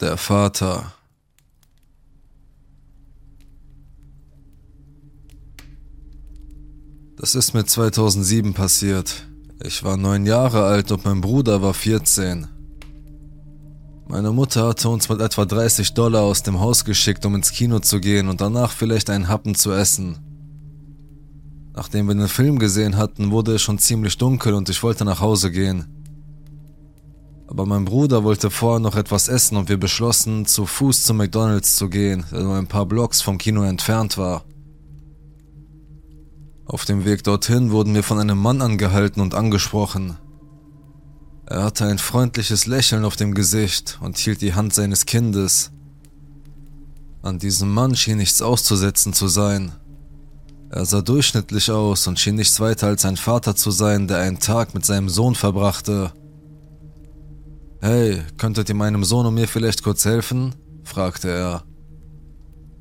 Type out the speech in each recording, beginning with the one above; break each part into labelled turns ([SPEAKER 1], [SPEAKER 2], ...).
[SPEAKER 1] Der Vater. Das ist mir 2007 passiert. Ich war neun Jahre alt und mein Bruder war 14. Meine Mutter hatte uns mit etwa 30 Dollar aus dem Haus geschickt, um ins Kino zu gehen und danach vielleicht einen Happen zu essen. Nachdem wir den Film gesehen hatten, wurde es schon ziemlich dunkel und ich wollte nach Hause gehen. Aber mein Bruder wollte vorher noch etwas essen und wir beschlossen, zu Fuß zu McDonald's zu gehen, der nur ein paar Blocks vom Kino entfernt war. Auf dem Weg dorthin wurden wir von einem Mann angehalten und angesprochen. Er hatte ein freundliches Lächeln auf dem Gesicht und hielt die Hand seines Kindes. An diesem Mann schien nichts auszusetzen zu sein. Er sah durchschnittlich aus und schien nichts weiter als ein Vater zu sein, der einen Tag mit seinem Sohn verbrachte. Hey, könntet ihr meinem Sohn und mir vielleicht kurz helfen? fragte er.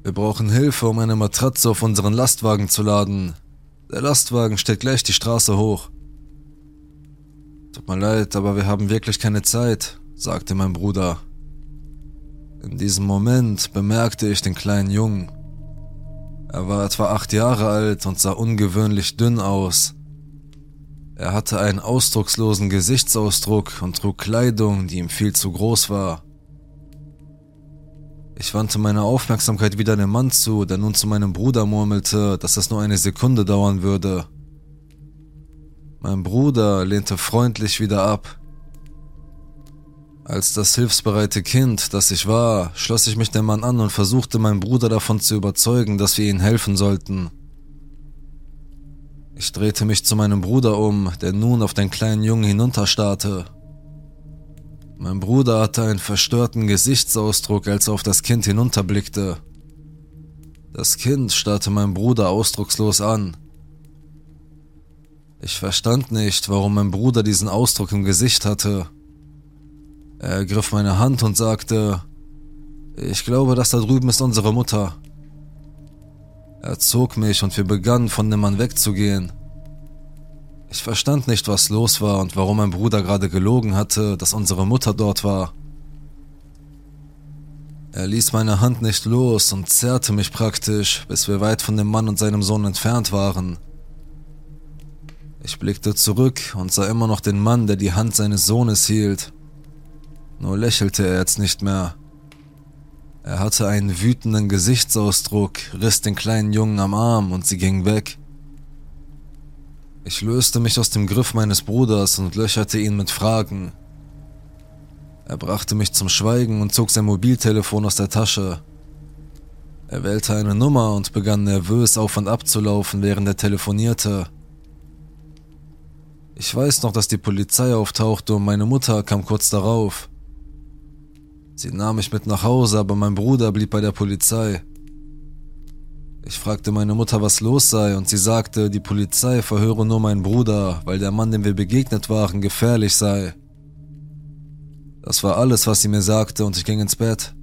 [SPEAKER 1] Wir brauchen Hilfe, um eine Matratze auf unseren Lastwagen zu laden. Der Lastwagen steht gleich die Straße hoch. Tut mir leid, aber wir haben wirklich keine Zeit, sagte mein Bruder. In diesem Moment bemerkte ich den kleinen Jungen. Er war etwa acht Jahre alt und sah ungewöhnlich dünn aus. Er hatte einen ausdruckslosen Gesichtsausdruck und trug Kleidung, die ihm viel zu groß war. Ich wandte meine Aufmerksamkeit wieder dem Mann zu, der nun zu meinem Bruder murmelte, dass es nur eine Sekunde dauern würde. Mein Bruder lehnte freundlich wieder ab. Als das hilfsbereite Kind, das ich war, schloss ich mich dem Mann an und versuchte meinen Bruder davon zu überzeugen, dass wir ihnen helfen sollten. Ich drehte mich zu meinem Bruder um, der nun auf den kleinen Jungen hinunterstarrte. Mein Bruder hatte einen verstörten Gesichtsausdruck, als er auf das Kind hinunterblickte. Das Kind starrte meinen Bruder ausdruckslos an. Ich verstand nicht, warum mein Bruder diesen Ausdruck im Gesicht hatte. Er ergriff meine Hand und sagte, ich glaube, das da drüben ist unsere Mutter. Er zog mich und wir begannen von dem Mann wegzugehen. Ich verstand nicht, was los war und warum mein Bruder gerade gelogen hatte, dass unsere Mutter dort war. Er ließ meine Hand nicht los und zerrte mich praktisch, bis wir weit von dem Mann und seinem Sohn entfernt waren. Ich blickte zurück und sah immer noch den Mann, der die Hand seines Sohnes hielt. Nur lächelte er jetzt nicht mehr. Er hatte einen wütenden Gesichtsausdruck, riss den kleinen Jungen am Arm und sie ging weg. Ich löste mich aus dem Griff meines Bruders und löcherte ihn mit Fragen. Er brachte mich zum Schweigen und zog sein Mobiltelefon aus der Tasche. Er wählte eine Nummer und begann nervös auf und ab zu laufen, während er telefonierte. Ich weiß noch, dass die Polizei auftauchte und meine Mutter kam kurz darauf. Sie nahm mich mit nach Hause, aber mein Bruder blieb bei der Polizei. Ich fragte meine Mutter, was los sei, und sie sagte, die Polizei verhöre nur meinen Bruder, weil der Mann, dem wir begegnet waren, gefährlich sei. Das war alles, was sie mir sagte, und ich ging ins Bett.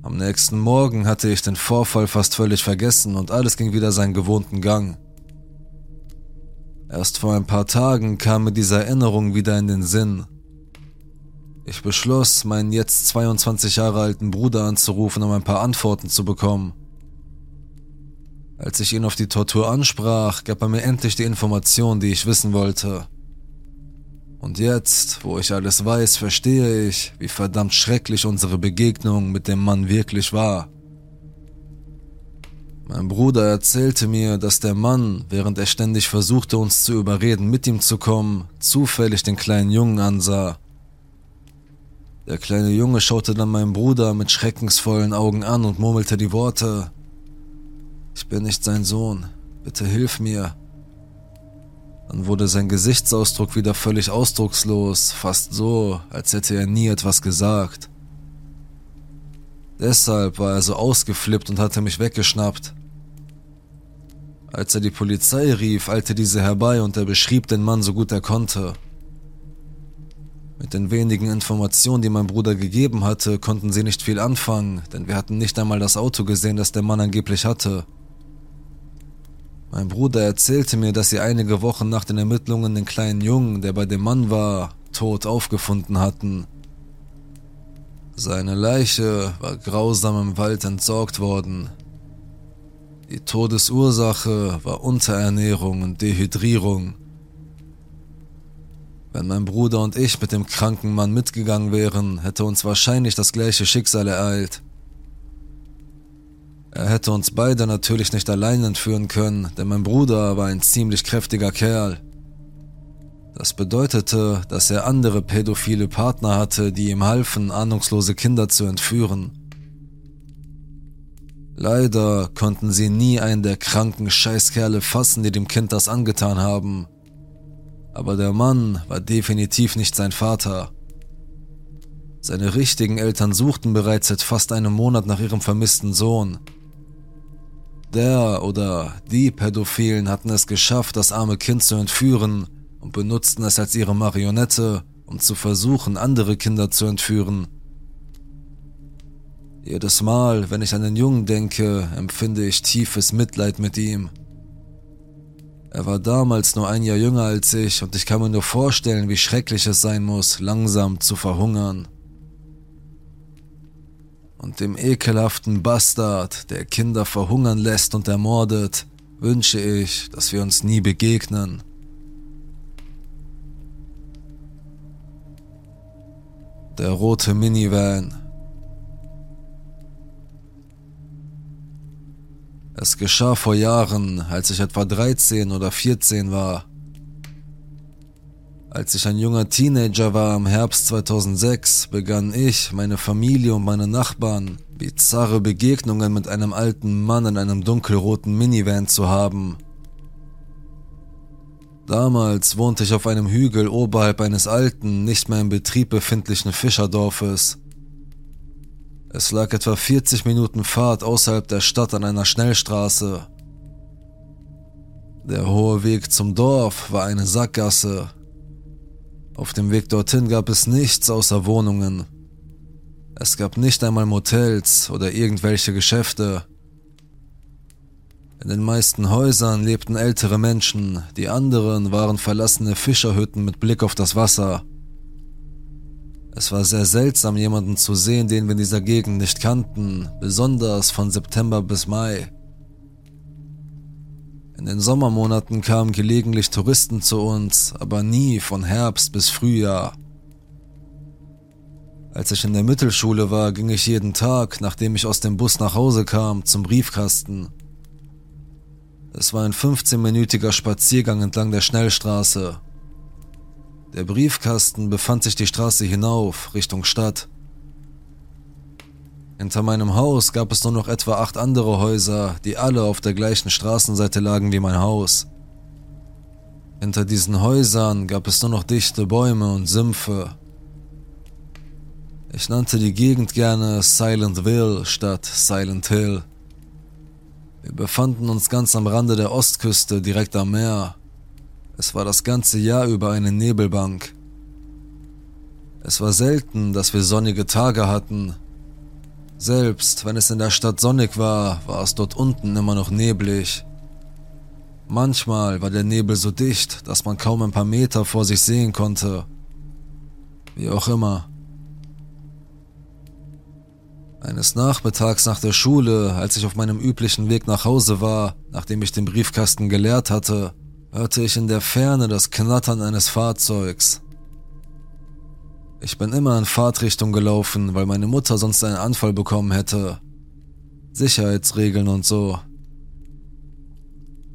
[SPEAKER 1] Am nächsten Morgen hatte ich den Vorfall fast völlig vergessen und alles ging wieder seinen gewohnten Gang. Erst vor ein paar Tagen kam mir diese Erinnerung wieder in den Sinn. Ich beschloss, meinen jetzt 22 Jahre alten Bruder anzurufen, um ein paar Antworten zu bekommen. Als ich ihn auf die Tortur ansprach, gab er mir endlich die Information, die ich wissen wollte. Und jetzt, wo ich alles weiß, verstehe ich, wie verdammt schrecklich unsere Begegnung mit dem Mann wirklich war. Mein Bruder erzählte mir, dass der Mann, während er ständig versuchte, uns zu überreden, mit ihm zu kommen, zufällig den kleinen Jungen ansah der kleine Junge schaute dann meinen Bruder mit schreckensvollen Augen an und murmelte die Worte Ich bin nicht sein Sohn, bitte hilf mir. Dann wurde sein Gesichtsausdruck wieder völlig ausdruckslos, fast so, als hätte er nie etwas gesagt. Deshalb war er so ausgeflippt und hatte mich weggeschnappt. Als er die Polizei rief, eilte diese herbei und er beschrieb den Mann so gut er konnte. Mit den wenigen Informationen, die mein Bruder gegeben hatte, konnten sie nicht viel anfangen, denn wir hatten nicht einmal das Auto gesehen, das der Mann angeblich hatte. Mein Bruder erzählte mir, dass sie einige Wochen nach den Ermittlungen den kleinen Jungen, der bei dem Mann war, tot aufgefunden hatten. Seine Leiche war grausam im Wald entsorgt worden. Die Todesursache war Unterernährung und Dehydrierung. Wenn mein Bruder und ich mit dem kranken Mann mitgegangen wären, hätte uns wahrscheinlich das gleiche Schicksal ereilt. Er hätte uns beide natürlich nicht allein entführen können, denn mein Bruder war ein ziemlich kräftiger Kerl. Das bedeutete, dass er andere pädophile Partner hatte, die ihm halfen, ahnungslose Kinder zu entführen. Leider konnten sie nie einen der kranken Scheißkerle fassen, die dem Kind das angetan haben. Aber der Mann war definitiv nicht sein Vater. Seine richtigen Eltern suchten bereits seit fast einem Monat nach ihrem vermissten Sohn. Der oder die Pädophilen hatten es geschafft, das arme Kind zu entführen und benutzten es als ihre Marionette, um zu versuchen, andere Kinder zu entführen. Jedes Mal, wenn ich an den Jungen denke, empfinde ich tiefes Mitleid mit ihm. Er war damals nur ein Jahr jünger als ich und ich kann mir nur vorstellen, wie schrecklich es sein muss, langsam zu verhungern und dem ekelhaften Bastard, der Kinder verhungern lässt und ermordet, wünsche ich, dass wir uns nie begegnen. Der rote Minivan. Es geschah vor Jahren, als ich etwa 13 oder 14 war. Als ich ein junger Teenager war im Herbst 2006, begann ich, meine Familie und meine Nachbarn bizarre Begegnungen mit einem alten Mann in einem dunkelroten Minivan zu haben. Damals wohnte ich auf einem Hügel oberhalb eines alten, nicht mehr in Betrieb befindlichen Fischerdorfes. Es lag etwa 40 Minuten Fahrt außerhalb der Stadt an einer Schnellstraße. Der hohe Weg zum Dorf war eine Sackgasse, auf dem Weg dorthin gab es nichts außer Wohnungen. Es gab nicht einmal Motels oder irgendwelche Geschäfte. In den meisten Häusern lebten ältere Menschen, die anderen waren verlassene Fischerhütten mit Blick auf das Wasser. Es war sehr seltsam, jemanden zu sehen, den wir in dieser Gegend nicht kannten, besonders von September bis Mai. In den Sommermonaten kamen gelegentlich Touristen zu uns, aber nie von Herbst bis Frühjahr. Als ich in der Mittelschule war, ging ich jeden Tag, nachdem ich aus dem Bus nach Hause kam, zum Briefkasten. Es war ein 15-minütiger Spaziergang entlang der Schnellstraße. Der Briefkasten befand sich die Straße hinauf, Richtung Stadt. Hinter meinem Haus gab es nur noch etwa acht andere Häuser, die alle auf der gleichen Straßenseite lagen wie mein Haus. Hinter diesen Häusern gab es nur noch dichte Bäume und Sümpfe. Ich nannte die Gegend gerne Silentville statt Silent Hill. Wir befanden uns ganz am Rande der Ostküste, direkt am Meer. Es war das ganze Jahr über eine Nebelbank. Es war selten, dass wir sonnige Tage hatten, selbst wenn es in der Stadt sonnig war, war es dort unten immer noch neblig. Manchmal war der Nebel so dicht, dass man kaum ein paar Meter vor sich sehen konnte. Wie auch immer. Eines Nachmittags nach der Schule, als ich auf meinem üblichen Weg nach Hause war, nachdem ich den Briefkasten geleert hatte, hörte ich in der Ferne das Knattern eines Fahrzeugs. Ich bin immer in Fahrtrichtung gelaufen, weil meine Mutter sonst einen Anfall bekommen hätte. Sicherheitsregeln und so.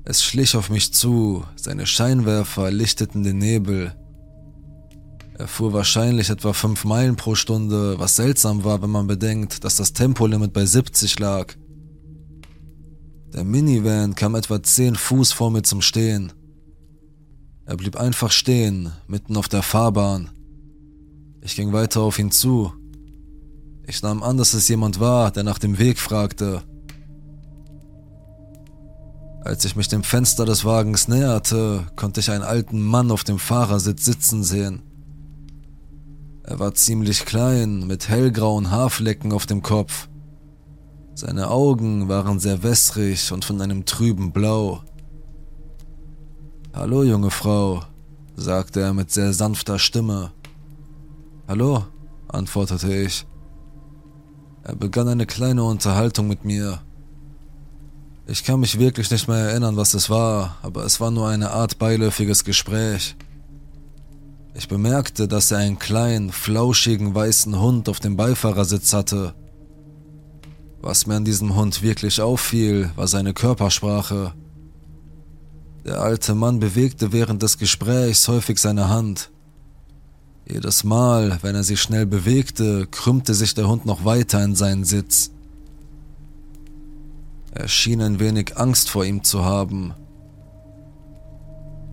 [SPEAKER 1] Es schlich auf mich zu, seine Scheinwerfer lichteten den Nebel. Er fuhr wahrscheinlich etwa 5 Meilen pro Stunde, was seltsam war, wenn man bedenkt, dass das Tempolimit bei 70 lag. Der Minivan kam etwa 10 Fuß vor mir zum Stehen. Er blieb einfach stehen, mitten auf der Fahrbahn. Ich ging weiter auf ihn zu. Ich nahm an, dass es jemand war, der nach dem Weg fragte. Als ich mich dem Fenster des Wagens näherte, konnte ich einen alten Mann auf dem Fahrersitz sitzen sehen. Er war ziemlich klein, mit hellgrauen Haarflecken auf dem Kopf. Seine Augen waren sehr wässrig und von einem trüben Blau. Hallo, junge Frau, sagte er mit sehr sanfter Stimme. Hallo, antwortete ich. Er begann eine kleine Unterhaltung mit mir. Ich kann mich wirklich nicht mehr erinnern, was es war, aber es war nur eine Art beiläufiges Gespräch. Ich bemerkte, dass er einen kleinen, flauschigen weißen Hund auf dem Beifahrersitz hatte. Was mir an diesem Hund wirklich auffiel, war seine Körpersprache. Der alte Mann bewegte während des Gesprächs häufig seine Hand. Jedes Mal, wenn er sich schnell bewegte, krümmte sich der Hund noch weiter in seinen Sitz. Er schien ein wenig Angst vor ihm zu haben.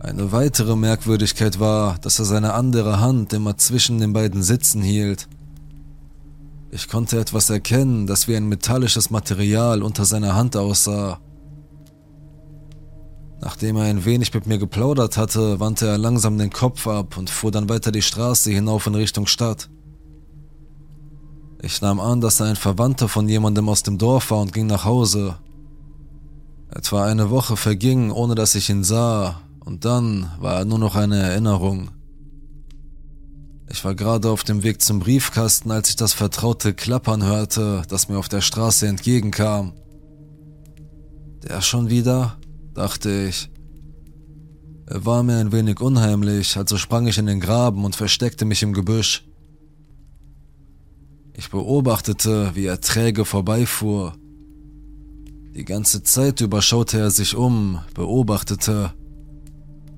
[SPEAKER 1] Eine weitere Merkwürdigkeit war, dass er seine andere Hand immer zwischen den beiden Sitzen hielt. Ich konnte etwas erkennen, das wie ein metallisches Material unter seiner Hand aussah. Nachdem er ein wenig mit mir geplaudert hatte, wandte er langsam den Kopf ab und fuhr dann weiter die Straße hinauf in Richtung Stadt. Ich nahm an, dass er ein Verwandter von jemandem aus dem Dorf war und ging nach Hause. Etwa eine Woche verging, ohne dass ich ihn sah, und dann war er nur noch eine Erinnerung. Ich war gerade auf dem Weg zum Briefkasten, als ich das vertraute Klappern hörte, das mir auf der Straße entgegenkam. Der schon wieder? Dachte ich. Er war mir ein wenig unheimlich, also sprang ich in den Graben und versteckte mich im Gebüsch. Ich beobachtete, wie er träge vorbeifuhr, die ganze Zeit über schaute er sich um, beobachtete,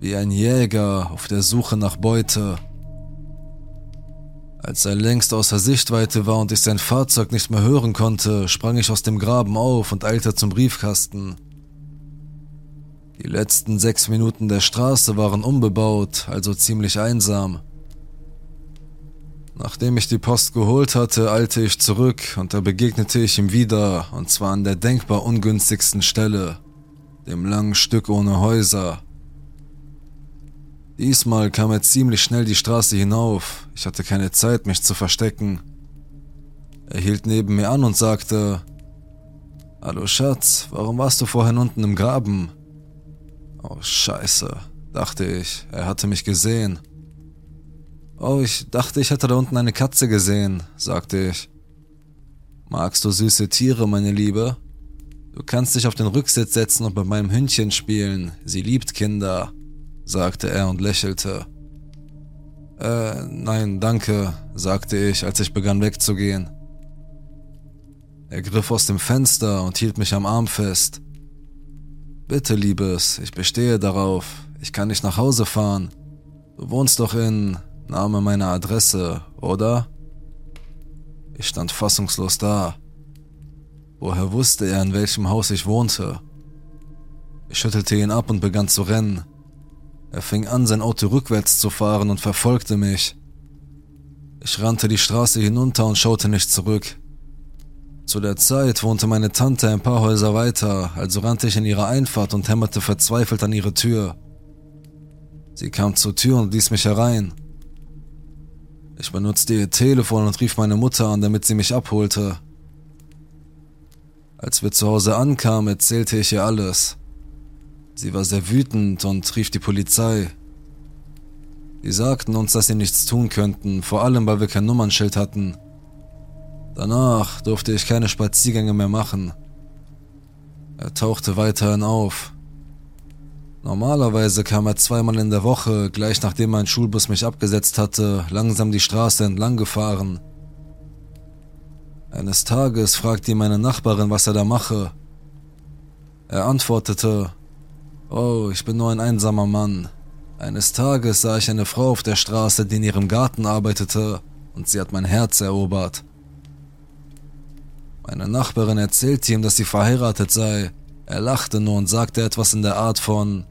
[SPEAKER 1] wie ein Jäger auf der Suche nach Beute. Als er längst außer Sichtweite war und ich sein Fahrzeug nicht mehr hören konnte, sprang ich aus dem Graben auf und eilte zum Briefkasten. Die letzten sechs Minuten der Straße waren unbebaut, also ziemlich einsam. Nachdem ich die Post geholt hatte, eilte ich zurück und da begegnete ich ihm wieder, und zwar an der denkbar ungünstigsten Stelle, dem langen Stück ohne Häuser. Diesmal kam er ziemlich schnell die Straße hinauf, ich hatte keine Zeit, mich zu verstecken. Er hielt neben mir an und sagte, Hallo Schatz, warum warst du vorhin unten im Graben? Oh scheiße, dachte ich, er hatte mich gesehen. Oh, ich dachte, ich hätte da unten eine Katze gesehen, sagte ich. Magst du süße Tiere, meine Liebe? Du kannst dich auf den Rücksitz setzen und mit meinem Hündchen spielen. Sie liebt Kinder, sagte er und lächelte. Äh, nein, danke, sagte ich, als ich begann wegzugehen. Er griff aus dem Fenster und hielt mich am Arm fest. Bitte, Liebes, ich bestehe darauf. Ich kann nicht nach Hause fahren. Du wohnst doch in Name meiner Adresse, oder? Ich stand fassungslos da. Woher wusste er, in welchem Haus ich wohnte? Ich schüttelte ihn ab und begann zu rennen. Er fing an, sein Auto rückwärts zu fahren und verfolgte mich. Ich rannte die Straße hinunter und schaute nicht zurück. Zu der Zeit wohnte meine Tante ein paar Häuser weiter, also rannte ich in ihre Einfahrt und hämmerte verzweifelt an ihre Tür. Sie kam zur Tür und ließ mich herein. Ich benutzte ihr Telefon und rief meine Mutter an, damit sie mich abholte. Als wir zu Hause ankamen, erzählte ich ihr alles. Sie war sehr wütend und rief die Polizei. Sie sagten uns, dass sie nichts tun könnten, vor allem weil wir kein Nummernschild hatten. Danach durfte ich keine Spaziergänge mehr machen. Er tauchte weiterhin auf. Normalerweise kam er zweimal in der Woche, gleich nachdem mein Schulbus mich abgesetzt hatte, langsam die Straße entlang gefahren. Eines Tages fragte ihn meine Nachbarin, was er da mache. Er antwortete, Oh, ich bin nur ein einsamer Mann. Eines Tages sah ich eine Frau auf der Straße, die in ihrem Garten arbeitete, und sie hat mein Herz erobert. Meine Nachbarin erzählte ihm, dass sie verheiratet sei. Er lachte nur und sagte etwas in der Art von,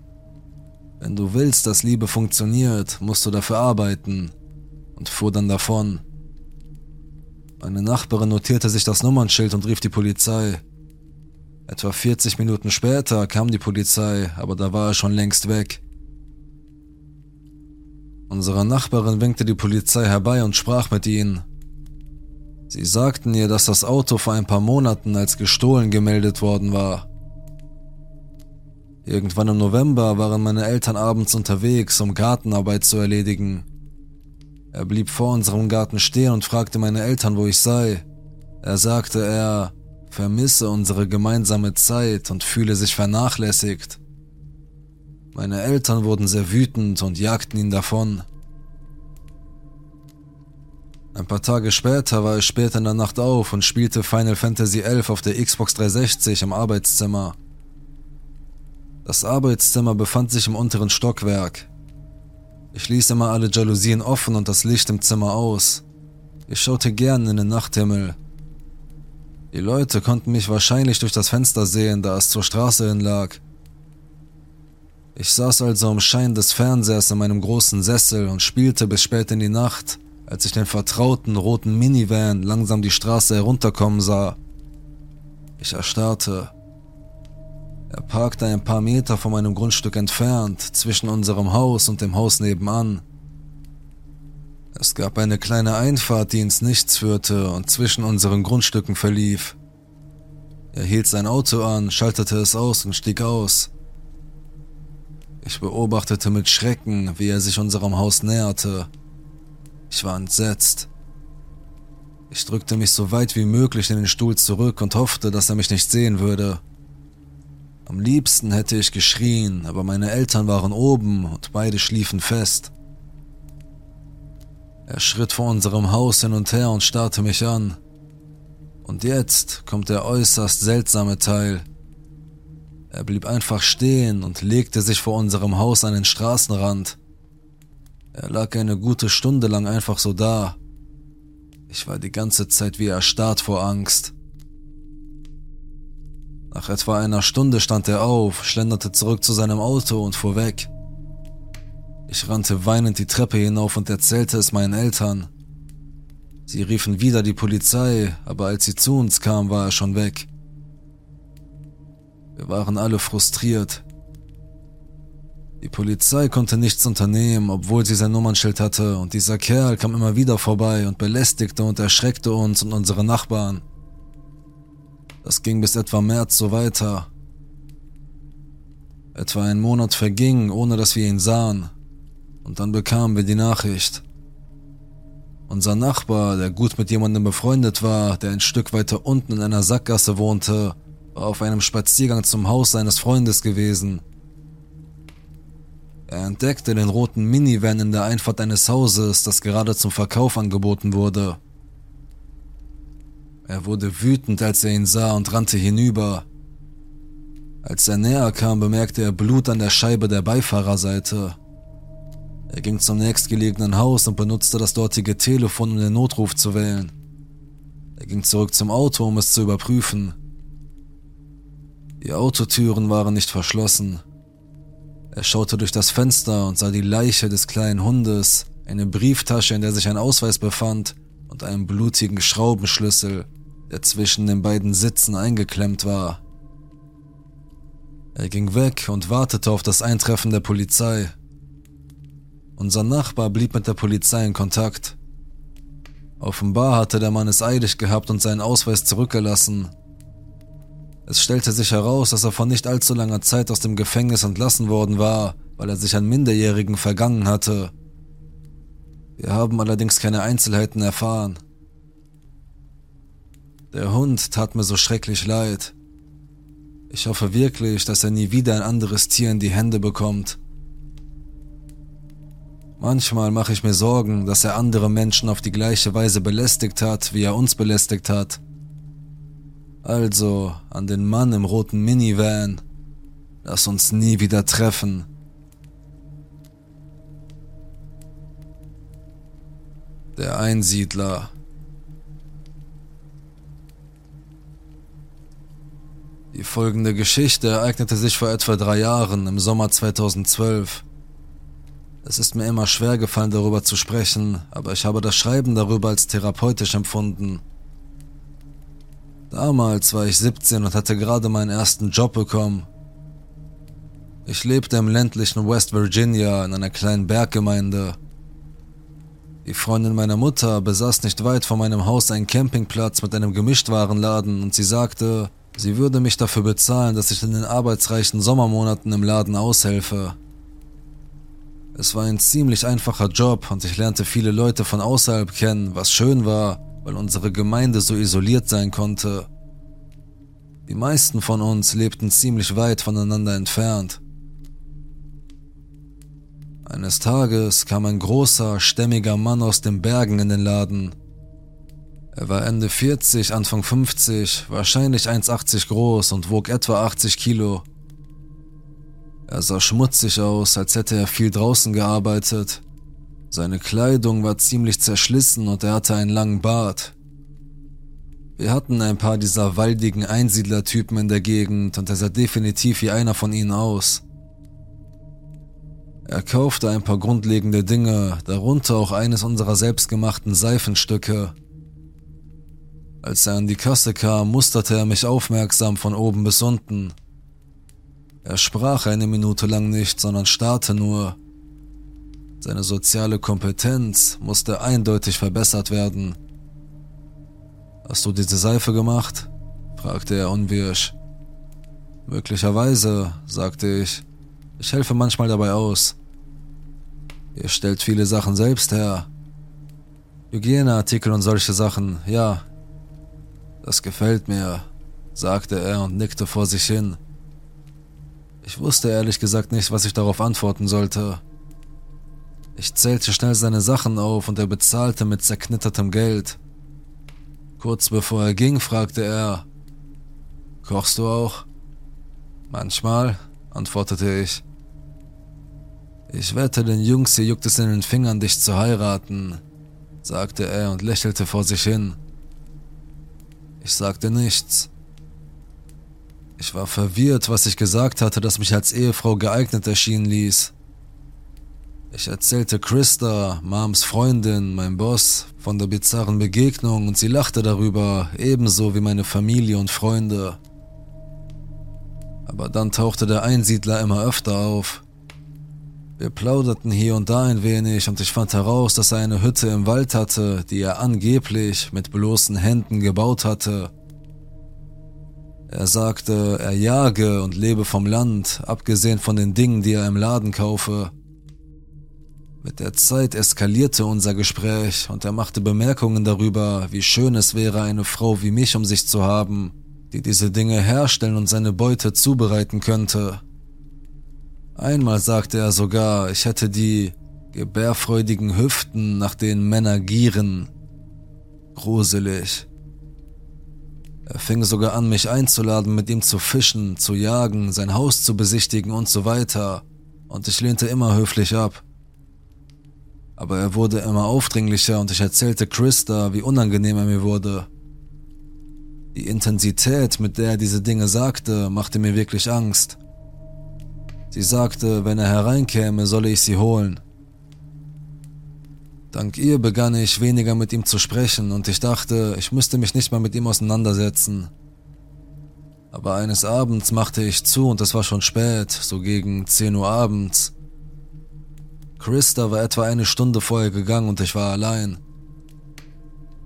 [SPEAKER 1] wenn du willst, dass Liebe funktioniert, musst du dafür arbeiten. Und fuhr dann davon. Meine Nachbarin notierte sich das Nummernschild und rief die Polizei. Etwa 40 Minuten später kam die Polizei, aber da war er schon längst weg. Unsere Nachbarin winkte die Polizei herbei und sprach mit ihnen. Sie sagten ihr, dass das Auto vor ein paar Monaten als gestohlen gemeldet worden war. Irgendwann im November waren meine Eltern abends unterwegs, um Gartenarbeit zu erledigen. Er blieb vor unserem Garten stehen und fragte meine Eltern, wo ich sei. Er sagte, er vermisse unsere gemeinsame Zeit und fühle sich vernachlässigt. Meine Eltern wurden sehr wütend und jagten ihn davon. Ein paar Tage später war ich spät in der Nacht auf und spielte Final Fantasy XI auf der Xbox 360 im Arbeitszimmer. Das Arbeitszimmer befand sich im unteren Stockwerk. Ich ließ immer alle Jalousien offen und das Licht im Zimmer aus. Ich schaute gern in den Nachthimmel. Die Leute konnten mich wahrscheinlich durch das Fenster sehen, da es zur Straße hin lag. Ich saß also im Schein des Fernsehers in meinem großen Sessel und spielte bis spät in die Nacht, als ich den vertrauten roten Minivan langsam die Straße herunterkommen sah. Ich erstarrte. Er parkte ein paar Meter von meinem Grundstück entfernt, zwischen unserem Haus und dem Haus nebenan. Es gab eine kleine Einfahrt, die ins Nichts führte und zwischen unseren Grundstücken verlief. Er hielt sein Auto an, schaltete es aus und stieg aus. Ich beobachtete mit Schrecken, wie er sich unserem Haus näherte. Ich war entsetzt. Ich drückte mich so weit wie möglich in den Stuhl zurück und hoffte, dass er mich nicht sehen würde. Am liebsten hätte ich geschrien, aber meine Eltern waren oben und beide schliefen fest. Er schritt vor unserem Haus hin und her und starrte mich an. Und jetzt kommt der äußerst seltsame Teil. Er blieb einfach stehen und legte sich vor unserem Haus an den Straßenrand. Er lag eine gute Stunde lang einfach so da. Ich war die ganze Zeit wie erstarrt vor Angst. Nach etwa einer Stunde stand er auf, schlenderte zurück zu seinem Auto und fuhr weg. Ich rannte weinend die Treppe hinauf und erzählte es meinen Eltern. Sie riefen wieder die Polizei, aber als sie zu uns kam, war er schon weg. Wir waren alle frustriert. Die Polizei konnte nichts unternehmen, obwohl sie sein Nummernschild hatte, und dieser Kerl kam immer wieder vorbei und belästigte und erschreckte uns und unsere Nachbarn. Das ging bis etwa März so weiter. Etwa ein Monat verging, ohne dass wir ihn sahen, und dann bekamen wir die Nachricht. Unser Nachbar, der gut mit jemandem befreundet war, der ein Stück weiter unten in einer Sackgasse wohnte, war auf einem Spaziergang zum Haus seines Freundes gewesen. Er entdeckte den roten Minivan in der Einfahrt eines Hauses, das gerade zum Verkauf angeboten wurde. Er wurde wütend, als er ihn sah und rannte hinüber. Als er näher kam, bemerkte er Blut an der Scheibe der Beifahrerseite. Er ging zum nächstgelegenen Haus und benutzte das dortige Telefon, um den Notruf zu wählen. Er ging zurück zum Auto, um es zu überprüfen. Die Autotüren waren nicht verschlossen. Er schaute durch das Fenster und sah die Leiche des kleinen Hundes, eine Brieftasche, in der sich ein Ausweis befand, und einen blutigen Schraubenschlüssel, der zwischen den beiden Sitzen eingeklemmt war. Er ging weg und wartete auf das Eintreffen der Polizei. Unser Nachbar blieb mit der Polizei in Kontakt. Offenbar hatte der Mann es eilig gehabt und seinen Ausweis zurückgelassen. Es stellte sich heraus, dass er vor nicht allzu langer Zeit aus dem Gefängnis entlassen worden war, weil er sich an Minderjährigen vergangen hatte. Wir haben allerdings keine Einzelheiten erfahren. Der Hund tat mir so schrecklich leid. Ich hoffe wirklich, dass er nie wieder ein anderes Tier in die Hände bekommt. Manchmal mache ich mir Sorgen, dass er andere Menschen auf die gleiche Weise belästigt hat, wie er uns belästigt hat. Also an den Mann im roten Minivan, lass uns nie wieder treffen. Der Einsiedler Die folgende Geschichte ereignete sich vor etwa drei Jahren, im Sommer 2012. Es ist mir immer schwer gefallen, darüber zu sprechen, aber ich habe das Schreiben darüber als therapeutisch empfunden. Damals war ich 17 und hatte gerade meinen ersten Job bekommen. Ich lebte im ländlichen West Virginia in einer kleinen Berggemeinde. Die Freundin meiner Mutter besaß nicht weit von meinem Haus einen Campingplatz mit einem Gemischtwarenladen und sie sagte, Sie würde mich dafür bezahlen, dass ich in den arbeitsreichen Sommermonaten im Laden aushelfe. Es war ein ziemlich einfacher Job und ich lernte viele Leute von außerhalb kennen, was schön war, weil unsere Gemeinde so isoliert sein konnte. Die meisten von uns lebten ziemlich weit voneinander entfernt. Eines Tages kam ein großer, stämmiger Mann aus den Bergen in den Laden. Er war Ende 40, Anfang 50, wahrscheinlich 1,80 groß und wog etwa 80 Kilo. Er sah schmutzig aus, als hätte er viel draußen gearbeitet. Seine Kleidung war ziemlich zerschlissen und er hatte einen langen Bart. Wir hatten ein paar dieser waldigen Einsiedlertypen in der Gegend und er sah definitiv wie einer von ihnen aus. Er kaufte ein paar grundlegende Dinge, darunter auch eines unserer selbstgemachten Seifenstücke. Als er an die Kasse kam, musterte er mich aufmerksam von oben bis unten. Er sprach eine Minute lang nicht, sondern starrte nur. Seine soziale Kompetenz musste eindeutig verbessert werden. Hast du diese Seife gemacht? fragte er unwirsch. Möglicherweise, sagte ich. Ich helfe manchmal dabei aus. Ihr stellt viele Sachen selbst her. Hygieneartikel und solche Sachen, ja. Das gefällt mir, sagte er und nickte vor sich hin. Ich wusste ehrlich gesagt nicht, was ich darauf antworten sollte. Ich zählte schnell seine Sachen auf und er bezahlte mit zerknittertem Geld. Kurz bevor er ging, fragte er, Kochst du auch? Manchmal, antwortete ich. Ich wette, den Jungs hier juckt es in den Fingern, dich zu heiraten, sagte er und lächelte vor sich hin. Ich sagte nichts. Ich war verwirrt, was ich gesagt hatte, das mich als Ehefrau geeignet erscheinen ließ. Ich erzählte Christa, Mams Freundin, mein Boss, von der bizarren Begegnung und sie lachte darüber, ebenso wie meine Familie und Freunde. Aber dann tauchte der Einsiedler immer öfter auf. Wir plauderten hier und da ein wenig und ich fand heraus, dass er eine Hütte im Wald hatte, die er angeblich mit bloßen Händen gebaut hatte er sagte, er jage und lebe vom Land, abgesehen von den Dingen, die er im Laden kaufe. Mit der Zeit eskalierte unser Gespräch und er machte Bemerkungen darüber, wie schön es wäre, eine Frau wie mich um sich zu haben, die diese Dinge herstellen und seine Beute zubereiten könnte. Einmal sagte er sogar, ich hätte die gebärfreudigen Hüften, nach denen Männer gieren. Gruselig. Er fing sogar an, mich einzuladen, mit ihm zu fischen, zu jagen, sein Haus zu besichtigen und so weiter, und ich lehnte immer höflich ab. Aber er wurde immer aufdringlicher und ich erzählte Christa, wie unangenehm er mir wurde. Die Intensität, mit der er diese Dinge sagte, machte mir wirklich Angst. Sie sagte, wenn er hereinkäme, solle ich sie holen. Dank ihr begann ich weniger mit ihm zu sprechen und ich dachte, ich müsste mich nicht mal mit ihm auseinandersetzen. Aber eines Abends machte ich zu und es war schon spät, so gegen 10 Uhr abends. Christa war etwa eine Stunde vorher gegangen und ich war allein.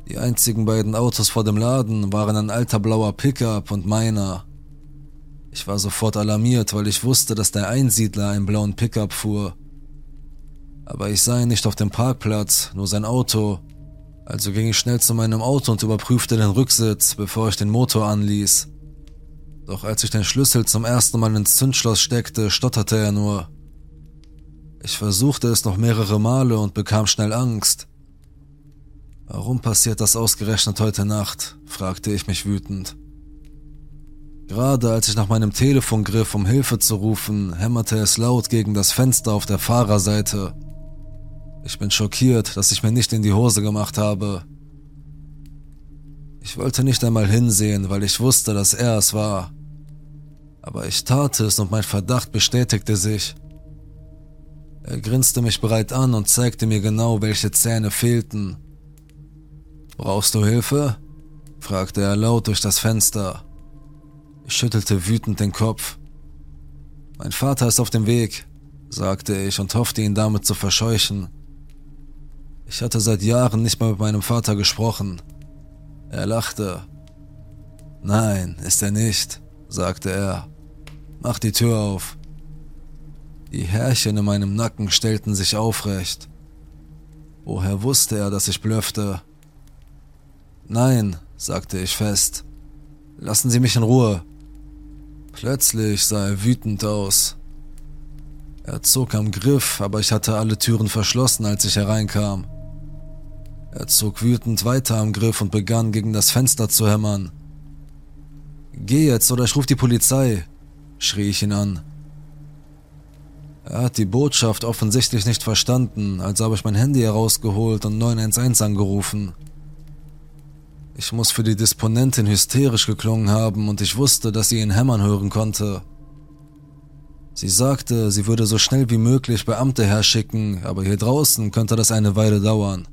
[SPEAKER 1] Die einzigen beiden Autos vor dem Laden waren ein alter blauer Pickup und meiner. Ich war sofort alarmiert, weil ich wusste, dass der Einsiedler einen blauen Pickup fuhr aber ich sah ihn nicht auf dem Parkplatz, nur sein Auto. Also ging ich schnell zu meinem Auto und überprüfte den Rücksitz, bevor ich den Motor anließ. Doch als ich den Schlüssel zum ersten Mal ins Zündschloss steckte, stotterte er nur. Ich versuchte es noch mehrere Male und bekam schnell Angst. Warum passiert das ausgerechnet heute Nacht? fragte ich mich wütend. Gerade als ich nach meinem Telefon griff, um Hilfe zu rufen, hämmerte es laut gegen das Fenster auf der Fahrerseite. Ich bin schockiert, dass ich mir nicht in die Hose gemacht habe. Ich wollte nicht einmal hinsehen, weil ich wusste, dass er es war. Aber ich tat es und mein Verdacht bestätigte sich. Er grinste mich bereit an und zeigte mir genau, welche Zähne fehlten. Brauchst du Hilfe? fragte er laut durch das Fenster. Ich schüttelte wütend den Kopf. Mein Vater ist auf dem Weg, sagte ich und hoffte ihn damit zu verscheuchen. Ich hatte seit Jahren nicht mehr mit meinem Vater gesprochen. Er lachte. Nein, ist er nicht, sagte er. Mach die Tür auf. Die Härchen in meinem Nacken stellten sich aufrecht. Woher wusste er, dass ich blöffte? Nein, sagte ich fest. Lassen Sie mich in Ruhe. Plötzlich sah er wütend aus. Er zog am Griff, aber ich hatte alle Türen verschlossen, als ich hereinkam. Er zog wütend weiter am Griff und begann gegen das Fenster zu hämmern. Geh jetzt oder ich ruf die Polizei, schrie ich ihn an. Er hat die Botschaft offensichtlich nicht verstanden, also habe ich mein Handy herausgeholt und 911 angerufen. Ich muss für die Disponentin hysterisch geklungen haben und ich wusste, dass sie ihn hämmern hören konnte. Sie sagte, sie würde so schnell wie möglich Beamte herschicken, aber hier draußen könnte das eine Weile dauern.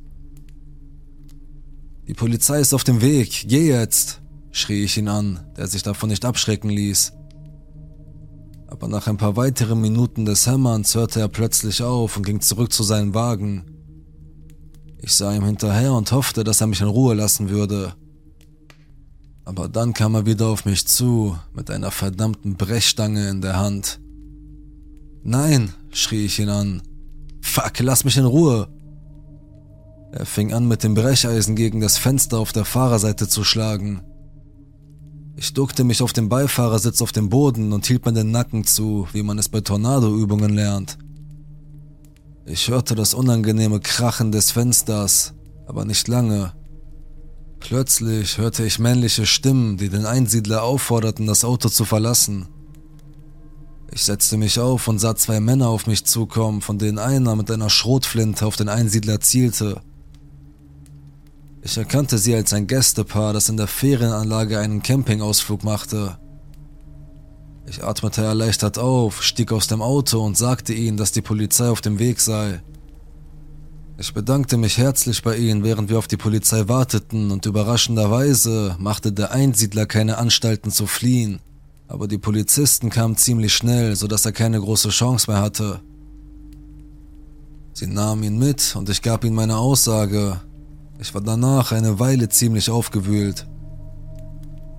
[SPEAKER 1] Die Polizei ist auf dem Weg, geh jetzt, schrie ich ihn an, der sich davon nicht abschrecken ließ. Aber nach ein paar weiteren Minuten des Hämmerns hörte er plötzlich auf und ging zurück zu seinem Wagen. Ich sah ihm hinterher und hoffte, dass er mich in Ruhe lassen würde. Aber dann kam er wieder auf mich zu, mit einer verdammten Brechstange in der Hand. Nein, schrie ich ihn an. Fuck, lass mich in Ruhe. Er fing an, mit dem Brecheisen gegen das Fenster auf der Fahrerseite zu schlagen. Ich duckte mich auf dem Beifahrersitz auf dem Boden und hielt mir den Nacken zu, wie man es bei Tornadoübungen lernt. Ich hörte das unangenehme Krachen des Fensters, aber nicht lange. Plötzlich hörte ich männliche Stimmen, die den Einsiedler aufforderten, das Auto zu verlassen. Ich setzte mich auf und sah zwei Männer auf mich zukommen, von denen einer mit einer Schrotflinte auf den Einsiedler zielte. Ich erkannte sie als ein Gästepaar, das in der Ferienanlage einen Campingausflug machte. Ich atmete erleichtert auf, stieg aus dem Auto und sagte ihnen, dass die Polizei auf dem Weg sei. Ich bedankte mich herzlich bei ihnen, während wir auf die Polizei warteten, und überraschenderweise machte der Einsiedler keine Anstalten zu fliehen, aber die Polizisten kamen ziemlich schnell, sodass er keine große Chance mehr hatte. Sie nahmen ihn mit und ich gab ihnen meine Aussage. Ich war danach eine Weile ziemlich aufgewühlt.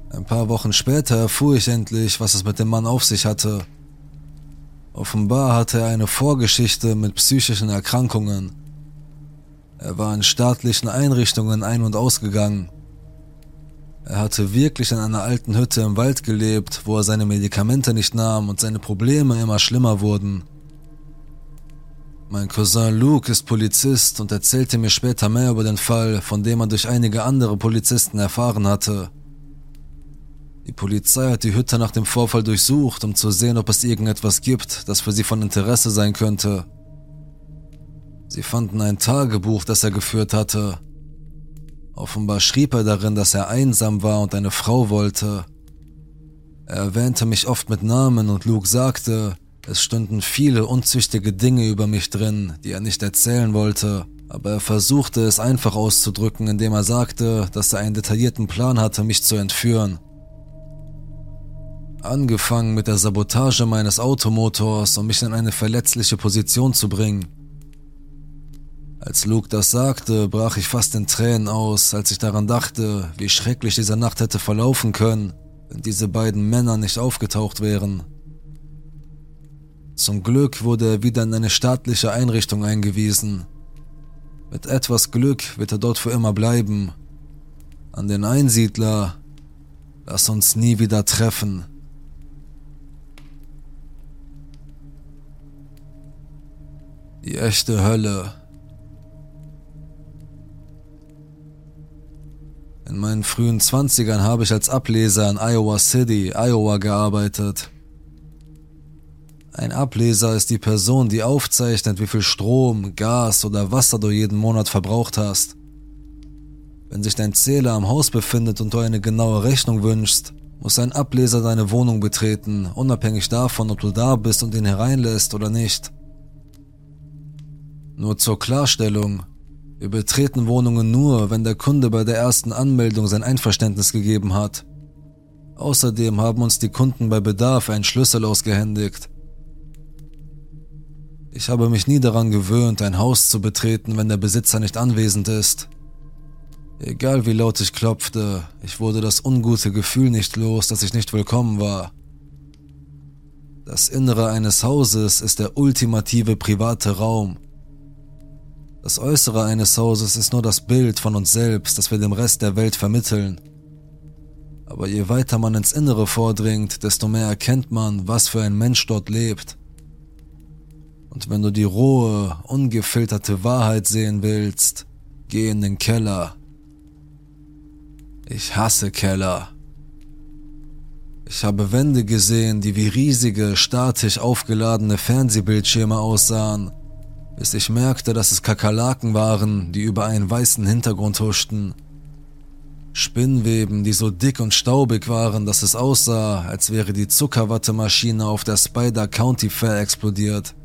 [SPEAKER 1] Ein paar Wochen später erfuhr ich endlich, was es mit dem Mann auf sich hatte. Offenbar hatte er eine Vorgeschichte mit psychischen Erkrankungen. Er war in staatlichen Einrichtungen ein- und ausgegangen. Er hatte wirklich in einer alten Hütte im Wald gelebt, wo er seine Medikamente nicht nahm und seine Probleme immer schlimmer wurden. Mein Cousin Luke ist Polizist und erzählte mir später mehr über den Fall, von dem er durch einige andere Polizisten erfahren hatte. Die Polizei hat die Hütte nach dem Vorfall durchsucht, um zu sehen, ob es irgendetwas gibt, das für sie von Interesse sein könnte. Sie fanden ein Tagebuch, das er geführt hatte. Offenbar schrieb er darin, dass er einsam war und eine Frau wollte. Er erwähnte mich oft mit Namen und Luke sagte, es stünden viele unzüchtige Dinge über mich drin, die er nicht erzählen wollte, aber er versuchte es einfach auszudrücken, indem er sagte, dass er einen detaillierten Plan hatte, mich zu entführen. Angefangen mit der Sabotage meines Automotors, um mich in eine verletzliche Position zu bringen. Als Luke das sagte, brach ich fast in Tränen aus, als ich daran dachte, wie schrecklich diese Nacht hätte verlaufen können, wenn diese beiden Männer nicht aufgetaucht wären. Zum Glück wurde er wieder in eine staatliche Einrichtung eingewiesen. Mit etwas Glück wird er dort für immer bleiben. An den Einsiedler, lass uns nie wieder treffen. Die echte Hölle. In meinen frühen Zwanzigern habe ich als Ableser in Iowa City, Iowa gearbeitet. Ein Ableser ist die Person, die aufzeichnet, wie viel Strom, Gas oder Wasser du jeden Monat verbraucht hast. Wenn sich dein Zähler am Haus befindet und du eine genaue Rechnung wünschst, muss ein Ableser deine Wohnung betreten, unabhängig davon, ob du da bist und ihn hereinlässt oder nicht. Nur zur Klarstellung, wir betreten Wohnungen nur, wenn der Kunde bei der ersten Anmeldung sein Einverständnis gegeben hat. Außerdem haben uns die Kunden bei Bedarf einen Schlüssel ausgehändigt. Ich habe mich nie daran gewöhnt, ein Haus zu betreten, wenn der Besitzer nicht anwesend ist. Egal wie laut ich klopfte, ich wurde das ungute Gefühl nicht los, dass ich nicht willkommen war. Das Innere eines Hauses ist der ultimative private Raum. Das Äußere eines Hauses ist nur das Bild von uns selbst, das wir dem Rest der Welt vermitteln. Aber je weiter man ins Innere vordringt, desto mehr erkennt man, was für ein Mensch dort lebt. Und wenn du die rohe, ungefilterte Wahrheit sehen willst, geh in den Keller. Ich hasse Keller. Ich habe Wände gesehen, die wie riesige, statisch aufgeladene Fernsehbildschirme aussahen, bis ich merkte, dass es Kakerlaken waren, die über einen weißen Hintergrund huschten. Spinnweben, die so dick und staubig waren, dass es aussah, als wäre die Zuckerwattemaschine auf der Spider County Fair explodiert.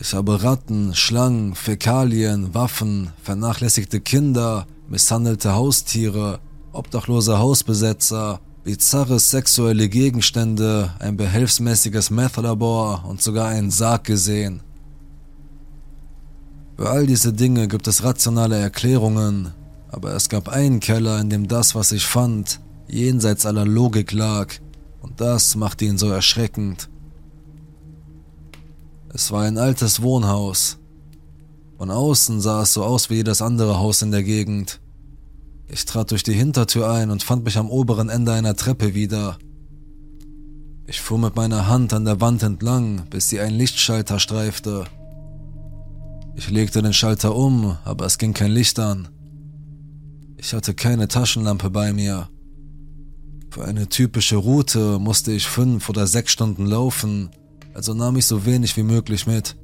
[SPEAKER 1] Ich habe Ratten, Schlangen, Fäkalien, Waffen, vernachlässigte Kinder, misshandelte Haustiere, obdachlose Hausbesetzer, bizarre sexuelle Gegenstände, ein behelfsmäßiges Meth-Labor und sogar einen Sarg gesehen. Für all diese Dinge gibt es rationale Erklärungen, aber es gab einen Keller, in dem das, was ich fand, jenseits aller Logik lag, und das machte ihn so erschreckend. Es war ein altes Wohnhaus. Von außen sah es so aus wie jedes andere Haus in der Gegend. Ich trat durch die Hintertür ein und fand mich am oberen Ende einer Treppe wieder. Ich fuhr mit meiner Hand an der Wand entlang, bis sie einen Lichtschalter streifte. Ich legte den Schalter um, aber es ging kein Licht an. Ich hatte keine Taschenlampe bei mir. Für eine typische Route musste ich fünf oder sechs Stunden laufen, also nahm ich so wenig wie möglich mit.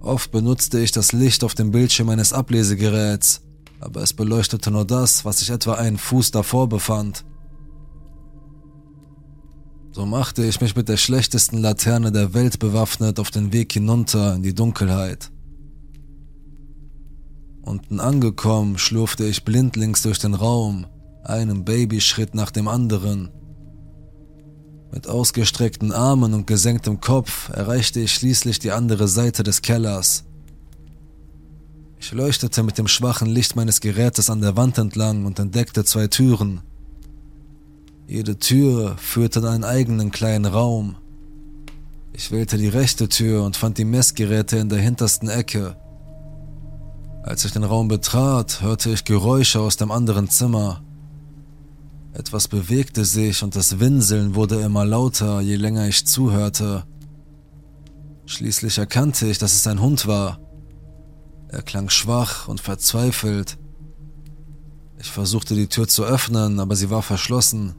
[SPEAKER 1] Oft benutzte ich das Licht auf dem Bildschirm meines Ablesegeräts, aber es beleuchtete nur das, was sich etwa einen Fuß davor befand. So machte ich mich mit der schlechtesten Laterne der Welt bewaffnet auf den Weg hinunter in die Dunkelheit. Unten angekommen, schlurfte ich blindlings durch den Raum, einen Babyschritt nach dem anderen, mit ausgestreckten Armen und gesenktem Kopf erreichte ich schließlich die andere Seite des Kellers. Ich leuchtete mit dem schwachen Licht meines Gerätes an der Wand entlang und entdeckte zwei Türen. Jede Tür führte in einen eigenen kleinen Raum. Ich wählte die rechte Tür und fand die Messgeräte in der hintersten Ecke. Als ich den Raum betrat, hörte ich Geräusche aus dem anderen Zimmer. Etwas bewegte sich und das Winseln wurde immer lauter, je länger ich zuhörte. Schließlich erkannte ich, dass es ein Hund war. Er klang schwach und verzweifelt. Ich versuchte die Tür zu öffnen, aber sie war verschlossen.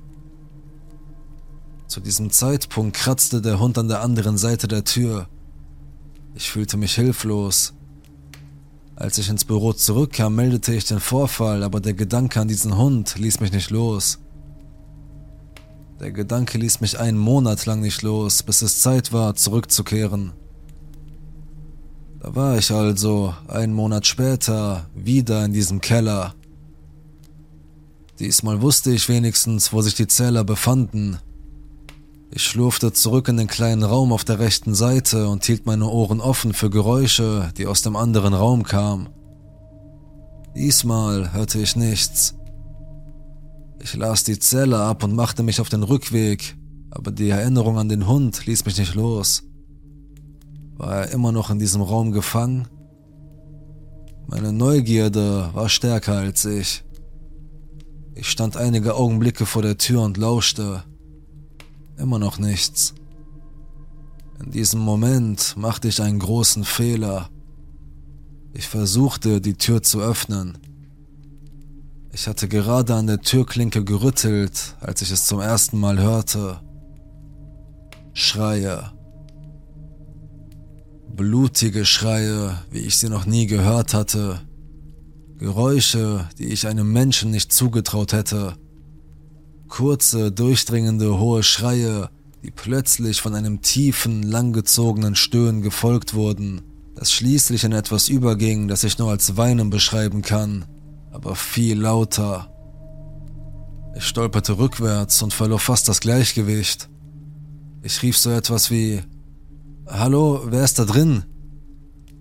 [SPEAKER 1] Zu diesem Zeitpunkt kratzte der Hund an der anderen Seite der Tür. Ich fühlte mich hilflos. Als ich ins Büro zurückkam, meldete ich den Vorfall, aber der Gedanke an diesen Hund ließ mich nicht los. Der Gedanke ließ mich einen Monat lang nicht los, bis es Zeit war, zurückzukehren. Da war ich also, einen Monat später, wieder in diesem Keller. Diesmal wusste ich wenigstens, wo sich die Zähler befanden. Ich schlurfte zurück in den kleinen Raum auf der rechten Seite und hielt meine Ohren offen für Geräusche, die aus dem anderen Raum kamen. Diesmal hörte ich nichts. Ich las die Zelle ab und machte mich auf den Rückweg, aber die Erinnerung an den Hund ließ mich nicht los. War er immer noch in diesem Raum gefangen? Meine Neugierde war stärker als ich. Ich stand einige Augenblicke vor der Tür und lauschte. Immer noch nichts. In diesem Moment machte ich einen großen Fehler. Ich versuchte, die Tür zu öffnen. Ich hatte gerade an der Türklinke gerüttelt, als ich es zum ersten Mal hörte. Schreie. Blutige Schreie, wie ich sie noch nie gehört hatte. Geräusche, die ich einem Menschen nicht zugetraut hätte. Kurze, durchdringende, hohe Schreie, die plötzlich von einem tiefen, langgezogenen Stöhnen gefolgt wurden, das schließlich in etwas überging, das ich nur als Weinen beschreiben kann aber viel lauter. Ich stolperte rückwärts und verlor fast das Gleichgewicht. Ich rief so etwas wie Hallo, wer ist da drin?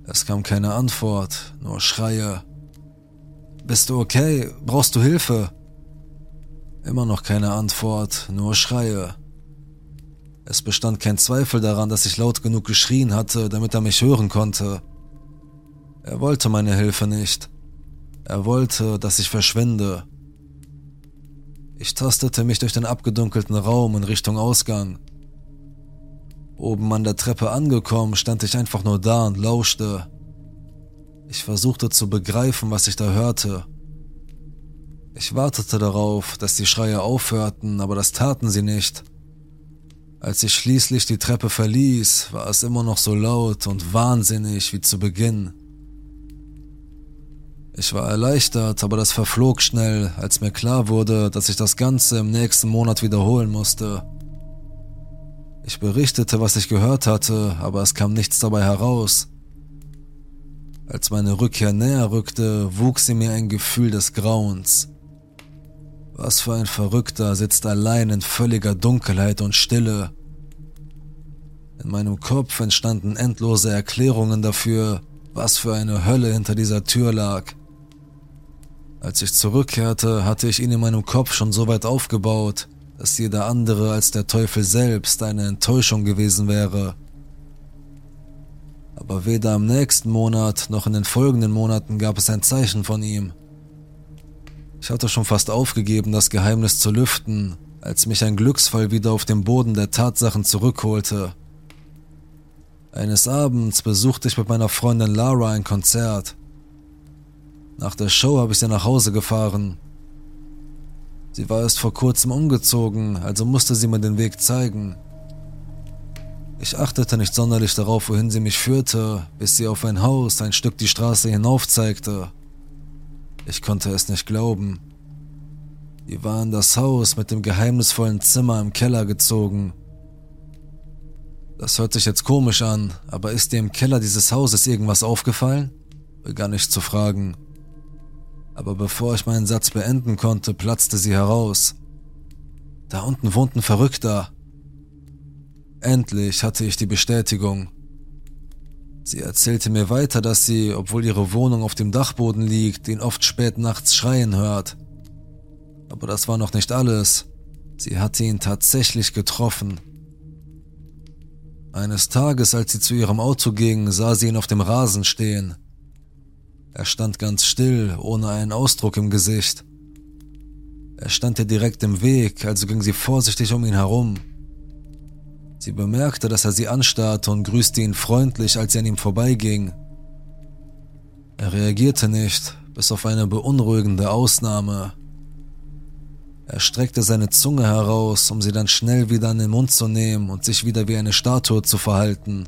[SPEAKER 1] Es kam keine Antwort, nur Schreie. Bist du okay? Brauchst du Hilfe? Immer noch keine Antwort, nur Schreie. Es bestand kein Zweifel daran, dass ich laut genug geschrien hatte, damit er mich hören konnte. Er wollte meine Hilfe nicht. Er wollte, dass ich verschwinde. Ich tastete mich durch den abgedunkelten Raum in Richtung Ausgang. Oben an der Treppe angekommen, stand ich einfach nur da und lauschte. Ich versuchte zu begreifen, was ich da hörte. Ich wartete darauf, dass die Schreie aufhörten, aber das taten sie nicht. Als ich schließlich die Treppe verließ, war es immer noch so laut und wahnsinnig wie zu Beginn. Ich war erleichtert, aber das verflog schnell, als mir klar wurde, dass ich das Ganze im nächsten Monat wiederholen musste. Ich berichtete, was ich gehört hatte, aber es kam nichts dabei heraus. Als meine Rückkehr näher rückte, wuchs in mir ein Gefühl des Grauens. Was für ein Verrückter sitzt allein in völliger Dunkelheit und Stille. In meinem Kopf entstanden endlose Erklärungen dafür, was für eine Hölle hinter dieser Tür lag. Als ich zurückkehrte, hatte ich ihn in meinem Kopf schon so weit aufgebaut, dass jeder andere als der Teufel selbst eine Enttäuschung gewesen wäre. Aber weder im nächsten Monat noch in den folgenden Monaten gab es ein Zeichen von ihm. Ich hatte schon fast aufgegeben, das Geheimnis zu lüften, als mich ein Glücksfall wieder auf den Boden der Tatsachen zurückholte. Eines Abends besuchte ich mit meiner Freundin Lara ein Konzert. Nach der Show habe ich sie nach Hause gefahren. Sie war erst vor kurzem umgezogen, also musste sie mir den Weg zeigen. Ich achtete nicht sonderlich darauf, wohin sie mich führte, bis sie auf ein Haus ein Stück die Straße hinauf zeigte. Ich konnte es nicht glauben. Die war in das Haus mit dem geheimnisvollen Zimmer im Keller gezogen. Das hört sich jetzt komisch an, aber ist dir im Keller dieses Hauses irgendwas aufgefallen? begann ich zu fragen. Aber bevor ich meinen Satz beenden konnte, platzte sie heraus. Da unten wohnt ein Verrückter. Endlich hatte ich die Bestätigung. Sie erzählte mir weiter, dass sie, obwohl ihre Wohnung auf dem Dachboden liegt, ihn oft spät nachts schreien hört. Aber das war noch nicht alles. Sie hatte ihn tatsächlich getroffen. Eines Tages, als sie zu ihrem Auto ging, sah sie ihn auf dem Rasen stehen. Er stand ganz still, ohne einen Ausdruck im Gesicht. Er stand ihr direkt im Weg, also ging sie vorsichtig um ihn herum. Sie bemerkte, dass er sie anstarrte und grüßte ihn freundlich, als sie an ihm vorbeiging. Er reagierte nicht, bis auf eine beunruhigende Ausnahme. Er streckte seine Zunge heraus, um sie dann schnell wieder an den Mund zu nehmen und sich wieder wie eine Statue zu verhalten.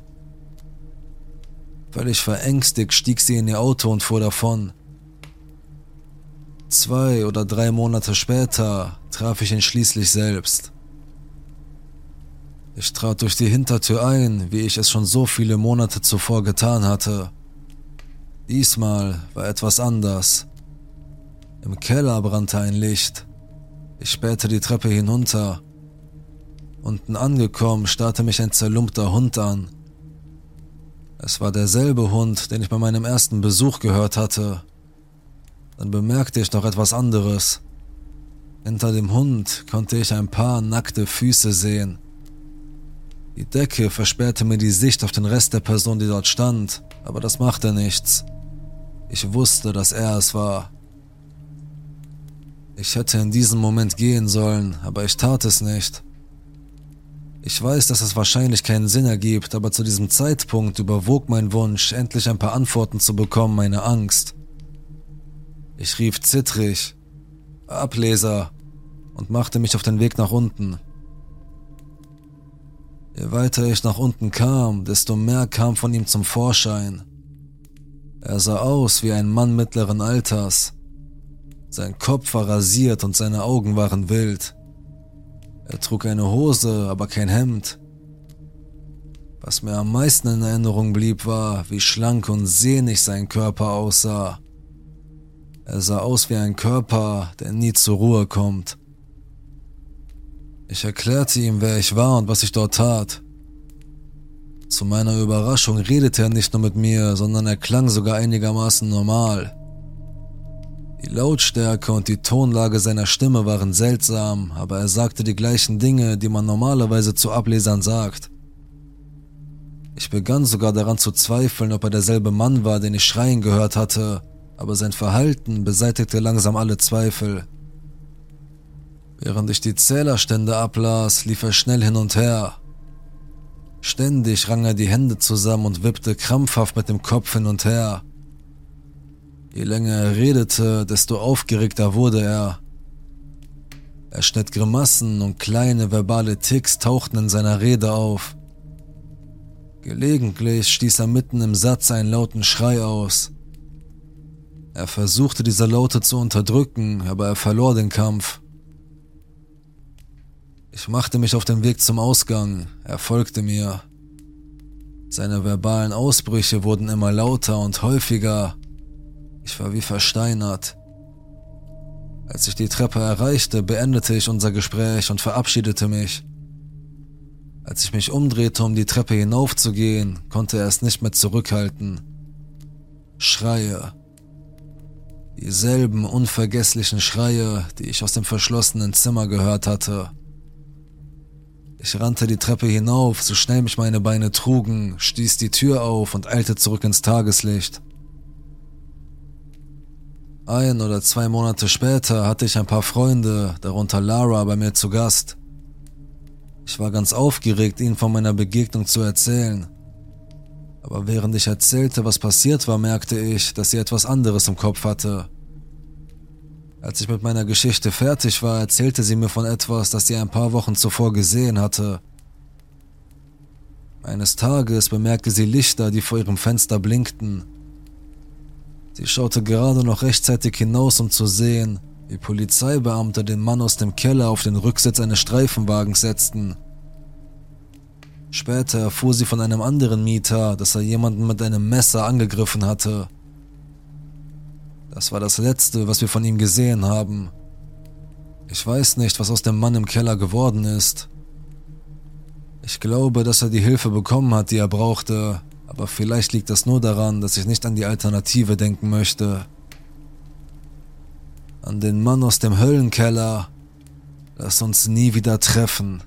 [SPEAKER 1] Völlig verängstigt stieg sie in ihr Auto und fuhr davon. Zwei oder drei Monate später traf ich ihn schließlich selbst. Ich trat durch die Hintertür ein, wie ich es schon so viele Monate zuvor getan hatte. Diesmal war etwas anders. Im Keller brannte ein Licht. Ich spähte die Treppe hinunter. Unten angekommen starrte mich ein zerlumpter Hund an. Es war derselbe Hund, den ich bei meinem ersten Besuch gehört hatte. Dann bemerkte ich noch etwas anderes. Hinter dem Hund konnte ich ein paar nackte Füße sehen. Die Decke versperrte mir die Sicht auf den Rest der Person, die dort stand, aber das machte nichts. Ich wusste, dass er es war. Ich hätte in diesem Moment gehen sollen, aber ich tat es nicht. Ich weiß, dass es wahrscheinlich keinen Sinn ergibt, aber zu diesem Zeitpunkt überwog mein Wunsch, endlich ein paar Antworten zu bekommen, meine Angst. Ich rief zittrig, Ableser, und machte mich auf den Weg nach unten. Je weiter ich nach unten kam, desto mehr kam von ihm zum Vorschein. Er sah aus wie ein Mann mittleren Alters. Sein Kopf war rasiert und seine Augen waren wild. Er trug eine Hose, aber kein Hemd. Was mir am meisten in Erinnerung blieb, war, wie schlank und sehnig sein Körper aussah. Er sah aus wie ein Körper, der nie zur Ruhe kommt. Ich erklärte ihm, wer ich war und was ich dort tat. Zu meiner Überraschung redete er nicht nur mit mir, sondern er klang sogar einigermaßen normal. Die Lautstärke und die Tonlage seiner Stimme waren seltsam, aber er sagte die gleichen Dinge, die man normalerweise zu Ablesern sagt. Ich begann sogar daran zu zweifeln, ob er derselbe Mann war, den ich schreien gehört hatte, aber sein Verhalten beseitigte langsam alle Zweifel. Während ich die Zählerstände ablas, lief er schnell hin und her. Ständig rang er die Hände zusammen und wippte krampfhaft mit dem Kopf hin und her. Je länger er redete, desto aufgeregter wurde er. Er schnitt Grimassen und kleine verbale Ticks tauchten in seiner Rede auf. Gelegentlich stieß er mitten im Satz einen lauten Schrei aus. Er versuchte diese Laute zu unterdrücken, aber er verlor den Kampf. Ich machte mich auf den Weg zum Ausgang, er folgte mir. Seine verbalen Ausbrüche wurden immer lauter und häufiger. Ich war wie versteinert. Als ich die Treppe erreichte, beendete ich unser Gespräch und verabschiedete mich. Als ich mich umdrehte, um die Treppe hinaufzugehen, konnte er es nicht mehr zurückhalten. Schreie. Dieselben unvergesslichen Schreie, die ich aus dem verschlossenen Zimmer gehört hatte. Ich rannte die Treppe hinauf, so schnell mich meine Beine trugen, stieß die Tür auf und eilte zurück ins Tageslicht. Ein oder zwei Monate später hatte ich ein paar Freunde, darunter Lara, bei mir zu Gast. Ich war ganz aufgeregt, ihnen von meiner Begegnung zu erzählen. Aber während ich erzählte, was passiert war, merkte ich, dass sie etwas anderes im Kopf hatte. Als ich mit meiner Geschichte fertig war, erzählte sie mir von etwas, das sie ein paar Wochen zuvor gesehen hatte. Eines Tages bemerkte sie Lichter, die vor ihrem Fenster blinkten. Sie schaute gerade noch rechtzeitig hinaus, um zu sehen, wie Polizeibeamte den Mann aus dem Keller auf den Rücksitz eines Streifenwagens setzten. Später erfuhr sie von einem anderen Mieter, dass er jemanden mit einem Messer angegriffen hatte. Das war das Letzte, was wir von ihm gesehen haben. Ich weiß nicht, was aus dem Mann im Keller geworden ist. Ich glaube, dass er die Hilfe bekommen hat, die er brauchte, aber vielleicht liegt das nur daran, dass ich nicht an die Alternative denken möchte. An den Mann aus dem Höllenkeller. Lass uns nie wieder treffen.